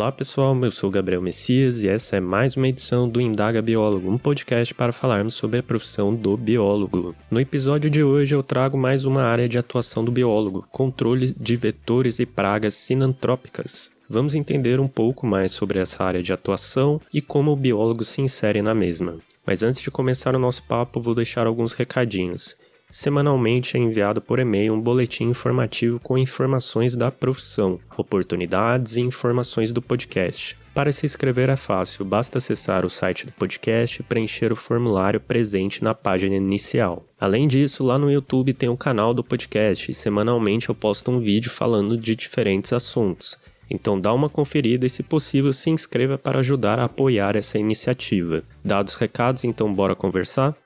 Olá pessoal, eu sou Gabriel Messias e essa é mais uma edição do Indaga Biólogo, um podcast para falarmos sobre a profissão do biólogo. No episódio de hoje eu trago mais uma área de atuação do biólogo, controle de vetores e pragas sinantrópicas. Vamos entender um pouco mais sobre essa área de atuação e como o biólogo se insere na mesma. Mas antes de começar o nosso papo, vou deixar alguns recadinhos. Semanalmente é enviado por e-mail um boletim informativo com informações da profissão, oportunidades e informações do podcast. Para se inscrever é fácil, basta acessar o site do podcast e preencher o formulário presente na página inicial. Além disso, lá no YouTube tem o canal do podcast e semanalmente eu posto um vídeo falando de diferentes assuntos. Então dá uma conferida e, se possível, se inscreva para ajudar a apoiar essa iniciativa. Dados os recados, então bora conversar?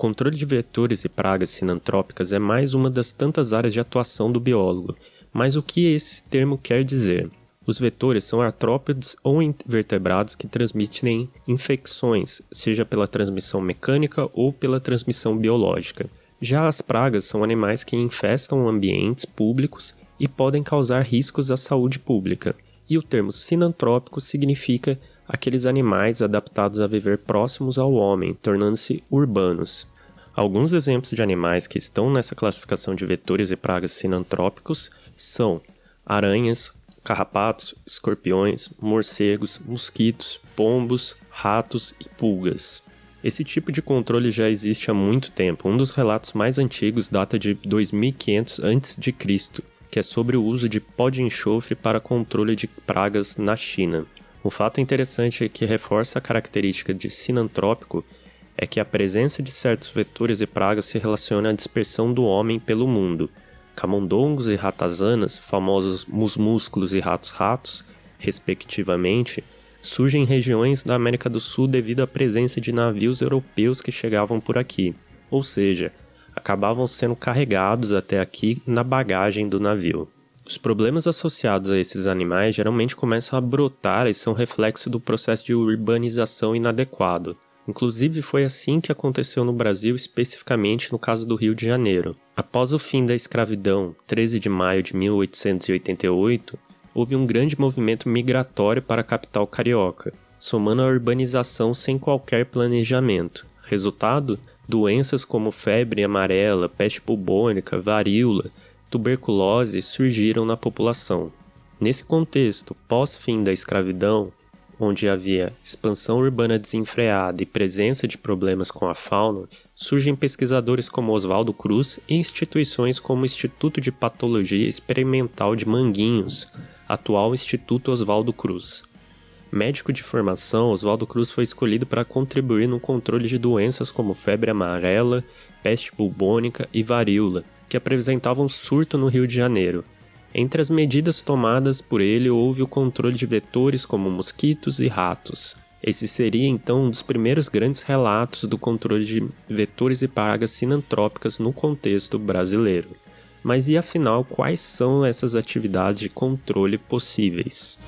Controle de vetores e pragas sinantrópicas é mais uma das tantas áreas de atuação do biólogo. Mas o que esse termo quer dizer? Os vetores são artrópodes ou invertebrados que transmitem infecções, seja pela transmissão mecânica ou pela transmissão biológica. Já as pragas são animais que infestam ambientes públicos e podem causar riscos à saúde pública. E o termo sinantrópico significa aqueles animais adaptados a viver próximos ao homem, tornando-se urbanos. Alguns exemplos de animais que estão nessa classificação de vetores e pragas sinantrópicos são aranhas, carrapatos, escorpiões, morcegos, mosquitos, pombos, ratos e pulgas. Esse tipo de controle já existe há muito tempo. Um dos relatos mais antigos data de 2500 a.C., que é sobre o uso de pó de enxofre para controle de pragas na China. O fato interessante que reforça a característica de sinantrópico é que a presença de certos vetores e pragas se relaciona à dispersão do homem pelo mundo. Camundongos e ratazanas, famosos musmúsculos e ratos-ratos, respectivamente, surgem em regiões da América do Sul devido à presença de navios europeus que chegavam por aqui, ou seja, acabavam sendo carregados até aqui na bagagem do navio. Os problemas associados a esses animais geralmente começam a brotar e são reflexo do processo de urbanização inadequado. Inclusive, foi assim que aconteceu no Brasil, especificamente no caso do Rio de Janeiro. Após o fim da escravidão, 13 de maio de 1888, houve um grande movimento migratório para a capital carioca, somando a urbanização sem qualquer planejamento. Resultado? Doenças como febre amarela, peste bubônica, varíola, tuberculose surgiram na população. Nesse contexto, pós-fim da escravidão, onde havia expansão urbana desenfreada e presença de problemas com a fauna, surgem pesquisadores como Oswaldo Cruz e instituições como o Instituto de Patologia Experimental de Manguinhos, atual Instituto Oswaldo Cruz. Médico de formação, Oswaldo Cruz foi escolhido para contribuir no controle de doenças como febre amarela, peste bubônica e varíola, que apresentavam surto no Rio de Janeiro. Entre as medidas tomadas por ele houve o controle de vetores como mosquitos e ratos. Esse seria então um dos primeiros grandes relatos do controle de vetores e pragas sinantrópicas no contexto brasileiro. Mas e afinal, quais são essas atividades de controle possíveis?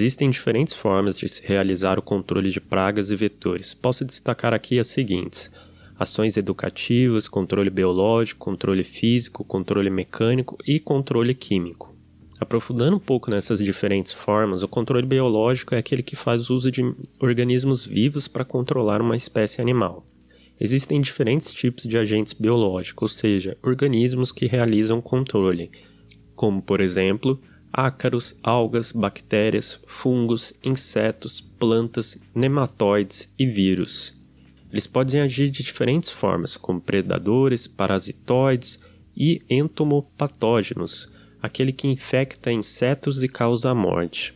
Existem diferentes formas de se realizar o controle de pragas e vetores. Posso destacar aqui as seguintes: ações educativas, controle biológico, controle físico, controle mecânico e controle químico. Aprofundando um pouco nessas diferentes formas, o controle biológico é aquele que faz uso de organismos vivos para controlar uma espécie animal. Existem diferentes tipos de agentes biológicos, ou seja, organismos que realizam controle, como, por exemplo, ácaros, algas, bactérias, fungos, insetos, plantas, nematóides e vírus. Eles podem agir de diferentes formas, como predadores, parasitoides e entomopatógenos, aquele que infecta insetos e causa a morte.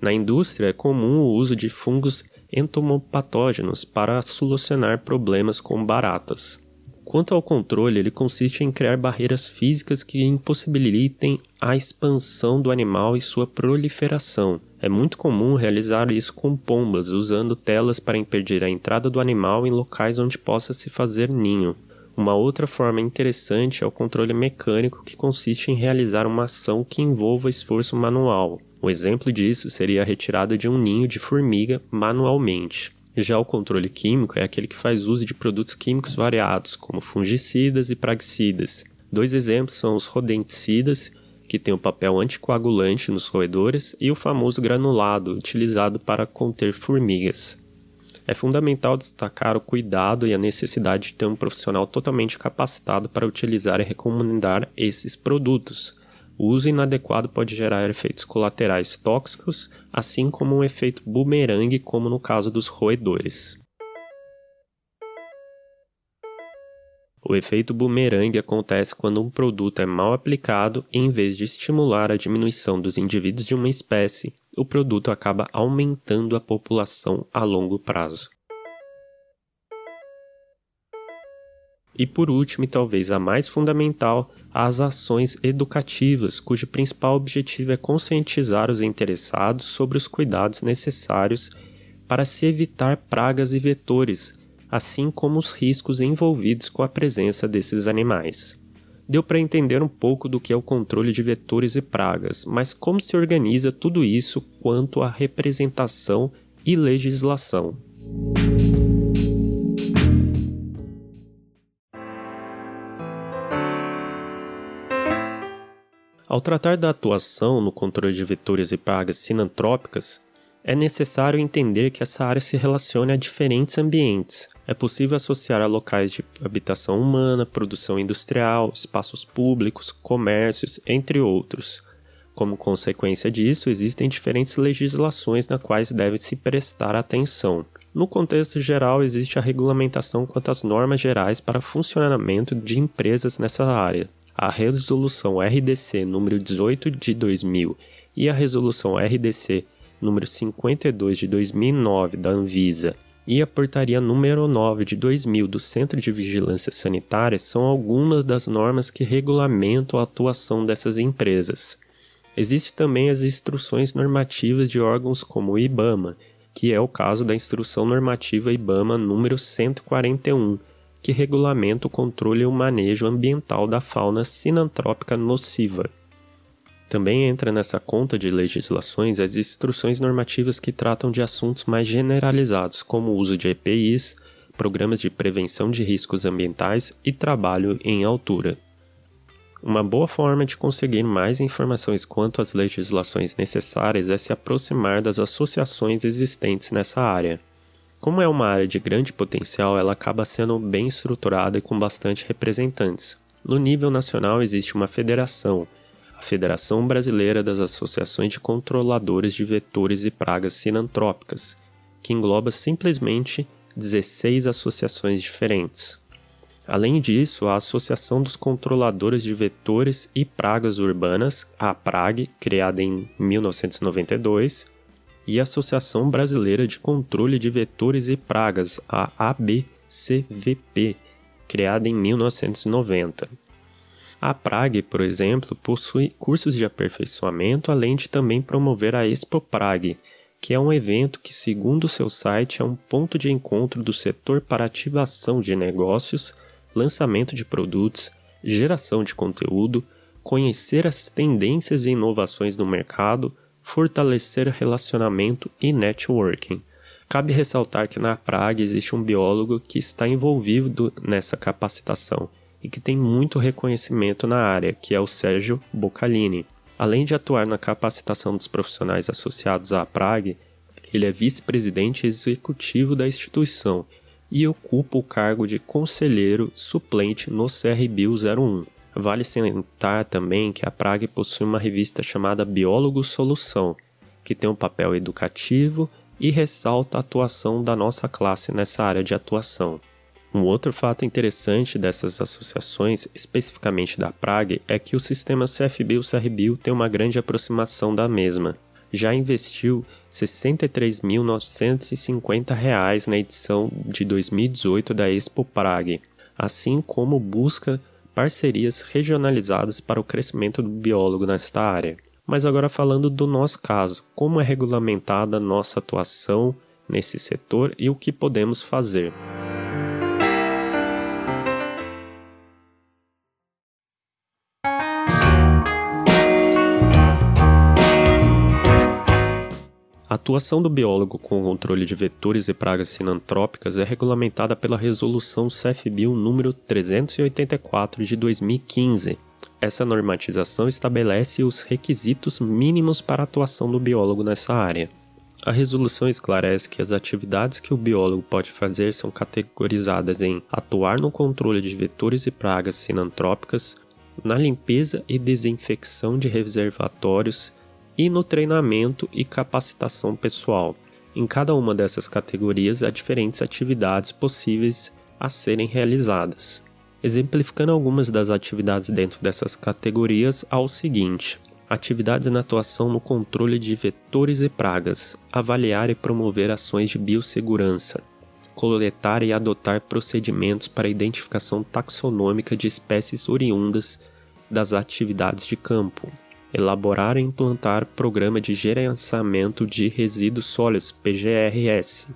Na indústria é comum o uso de fungos entomopatógenos para solucionar problemas com baratas. Quanto ao controle, ele consiste em criar barreiras físicas que impossibilitem a expansão do animal e sua proliferação. É muito comum realizar isso com pombas, usando telas para impedir a entrada do animal em locais onde possa se fazer ninho. Uma outra forma interessante é o controle mecânico, que consiste em realizar uma ação que envolva esforço manual. O exemplo disso seria a retirada de um ninho de formiga manualmente. Já o controle químico é aquele que faz uso de produtos químicos variados, como fungicidas e praguicidas. Dois exemplos são os rodenticidas, que tem o papel anticoagulante nos roedores, e o famoso granulado, utilizado para conter formigas. É fundamental destacar o cuidado e a necessidade de ter um profissional totalmente capacitado para utilizar e recomendar esses produtos, o uso inadequado pode gerar efeitos colaterais tóxicos, assim como um efeito bumerangue, como no caso dos roedores. O efeito bumerangue acontece quando um produto é mal aplicado e, em vez de estimular a diminuição dos indivíduos de uma espécie, o produto acaba aumentando a população a longo prazo. E por último, e talvez a mais fundamental, as ações educativas, cujo principal objetivo é conscientizar os interessados sobre os cuidados necessários para se evitar pragas e vetores, assim como os riscos envolvidos com a presença desses animais. Deu para entender um pouco do que é o controle de vetores e pragas, mas como se organiza tudo isso quanto à representação e legislação. Ao tratar da atuação no controle de vetores e pragas sinantrópicas, é necessário entender que essa área se relaciona a diferentes ambientes. É possível associar a locais de habitação humana, produção industrial, espaços públicos, comércios, entre outros. Como consequência disso, existem diferentes legislações nas quais deve se prestar atenção. No contexto geral, existe a regulamentação quanto às normas gerais para funcionamento de empresas nessa área a Resolução RDC número 18 de 2000 e a Resolução RDC número 52 de 2009 da Anvisa e a Portaria número 9 de 2000 do Centro de Vigilância Sanitária são algumas das normas que regulamentam a atuação dessas empresas. Existem também as instruções normativas de órgãos como o IBAMA, que é o caso da Instrução Normativa IBAMA número 141, que regulamenta o controle e o manejo ambiental da fauna sinantrópica nociva. Também entra nessa conta de legislações as instruções normativas que tratam de assuntos mais generalizados, como o uso de EPIs, programas de prevenção de riscos ambientais e trabalho em altura. Uma boa forma de conseguir mais informações quanto às legislações necessárias é se aproximar das associações existentes nessa área. Como é uma área de grande potencial, ela acaba sendo bem estruturada e com bastante representantes. No nível nacional existe uma federação, a Federação Brasileira das Associações de Controladores de Vetores e Pragas Sinantrópicas, que engloba simplesmente 16 associações diferentes. Além disso, a Associação dos Controladores de Vetores e Pragas Urbanas, a APRAG, criada em 1992, e Associação Brasileira de Controle de Vetores e Pragas, a ABCVP, criada em 1990. A Prague, por exemplo, possui cursos de aperfeiçoamento, além de também promover a Expo Prague, que é um evento que, segundo seu site, é um ponto de encontro do setor para ativação de negócios, lançamento de produtos, geração de conteúdo, conhecer as tendências e inovações no mercado, fortalecer relacionamento e networking. Cabe ressaltar que na Praga existe um biólogo que está envolvido nessa capacitação e que tem muito reconhecimento na área, que é o Sérgio Boccalini. Além de atuar na capacitação dos profissionais associados à Prague, ele é vice-presidente executivo da instituição e ocupa o cargo de conselheiro suplente no CRBio 01. Vale salientar também que a Prague possui uma revista chamada Biólogo Solução, que tem um papel educativo e ressalta a atuação da nossa classe nessa área de atuação. Um outro fato interessante dessas associações, especificamente da Prague, é que o sistema CFBio-CRBio tem uma grande aproximação da mesma. Já investiu R$ 63.950 na edição de 2018 da Expo Prague, assim como busca parcerias regionalizadas para o crescimento do biólogo nesta área. Mas agora falando do nosso caso, como é regulamentada nossa atuação nesse setor e o que podemos fazer. Atuação do biólogo com o controle de vetores e pragas sinantrópicas é regulamentada pela Resolução CFBio número 384 de 2015. Essa normatização estabelece os requisitos mínimos para a atuação do biólogo nessa área. A resolução esclarece que as atividades que o biólogo pode fazer são categorizadas em atuar no controle de vetores e pragas sinantrópicas, na limpeza e desinfecção de reservatórios, e no treinamento e capacitação pessoal. Em cada uma dessas categorias há diferentes atividades possíveis a serem realizadas. Exemplificando algumas das atividades dentro dessas categorias, há o seguinte: atividades na atuação no controle de vetores e pragas, avaliar e promover ações de biossegurança, coletar e adotar procedimentos para identificação taxonômica de espécies oriundas das atividades de campo, elaborar e implantar programa de gerenciamento de resíduos sólidos PGRS,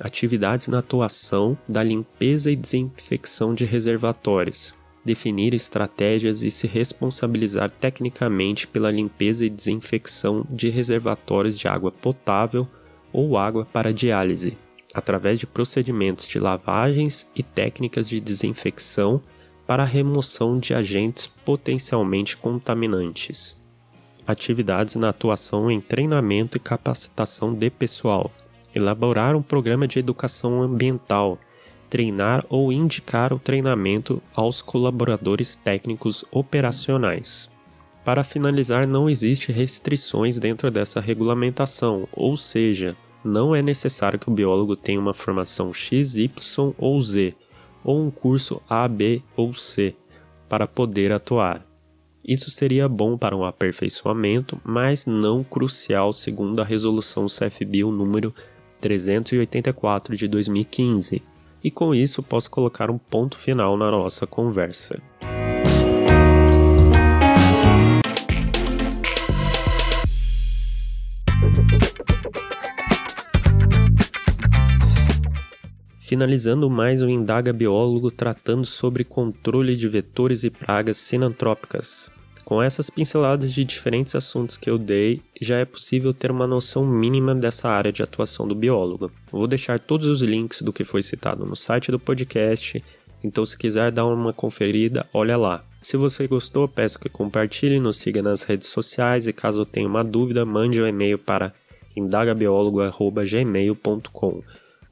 atividades na atuação da limpeza e desinfecção de reservatórios, definir estratégias e se responsabilizar tecnicamente pela limpeza e desinfecção de reservatórios de água potável ou água para diálise, através de procedimentos de lavagens e técnicas de desinfecção para a remoção de agentes potencialmente contaminantes. Atividades na atuação em treinamento e capacitação de pessoal. Elaborar um programa de educação ambiental. Treinar ou indicar o treinamento aos colaboradores técnicos operacionais. Para finalizar, não existe restrições dentro dessa regulamentação, ou seja, não é necessário que o biólogo tenha uma formação X, Y ou Z, ou um curso A, B ou C para poder atuar. Isso seria bom para um aperfeiçoamento, mas não crucial segundo a resolução CFBio número 384 de 2015. E com isso posso colocar um ponto final na nossa conversa. Finalizando mais um Indaga Biólogo tratando sobre controle de vetores e pragas sinantrópicas. Com essas pinceladas de diferentes assuntos que eu dei, já é possível ter uma noção mínima dessa área de atuação do biólogo. Vou deixar todos os links do que foi citado no site do podcast, então se quiser dar uma conferida, olha lá. Se você gostou, peço que compartilhe, nos siga nas redes sociais e caso tenha uma dúvida, mande um e-mail para indagabiólogo.gmail.com.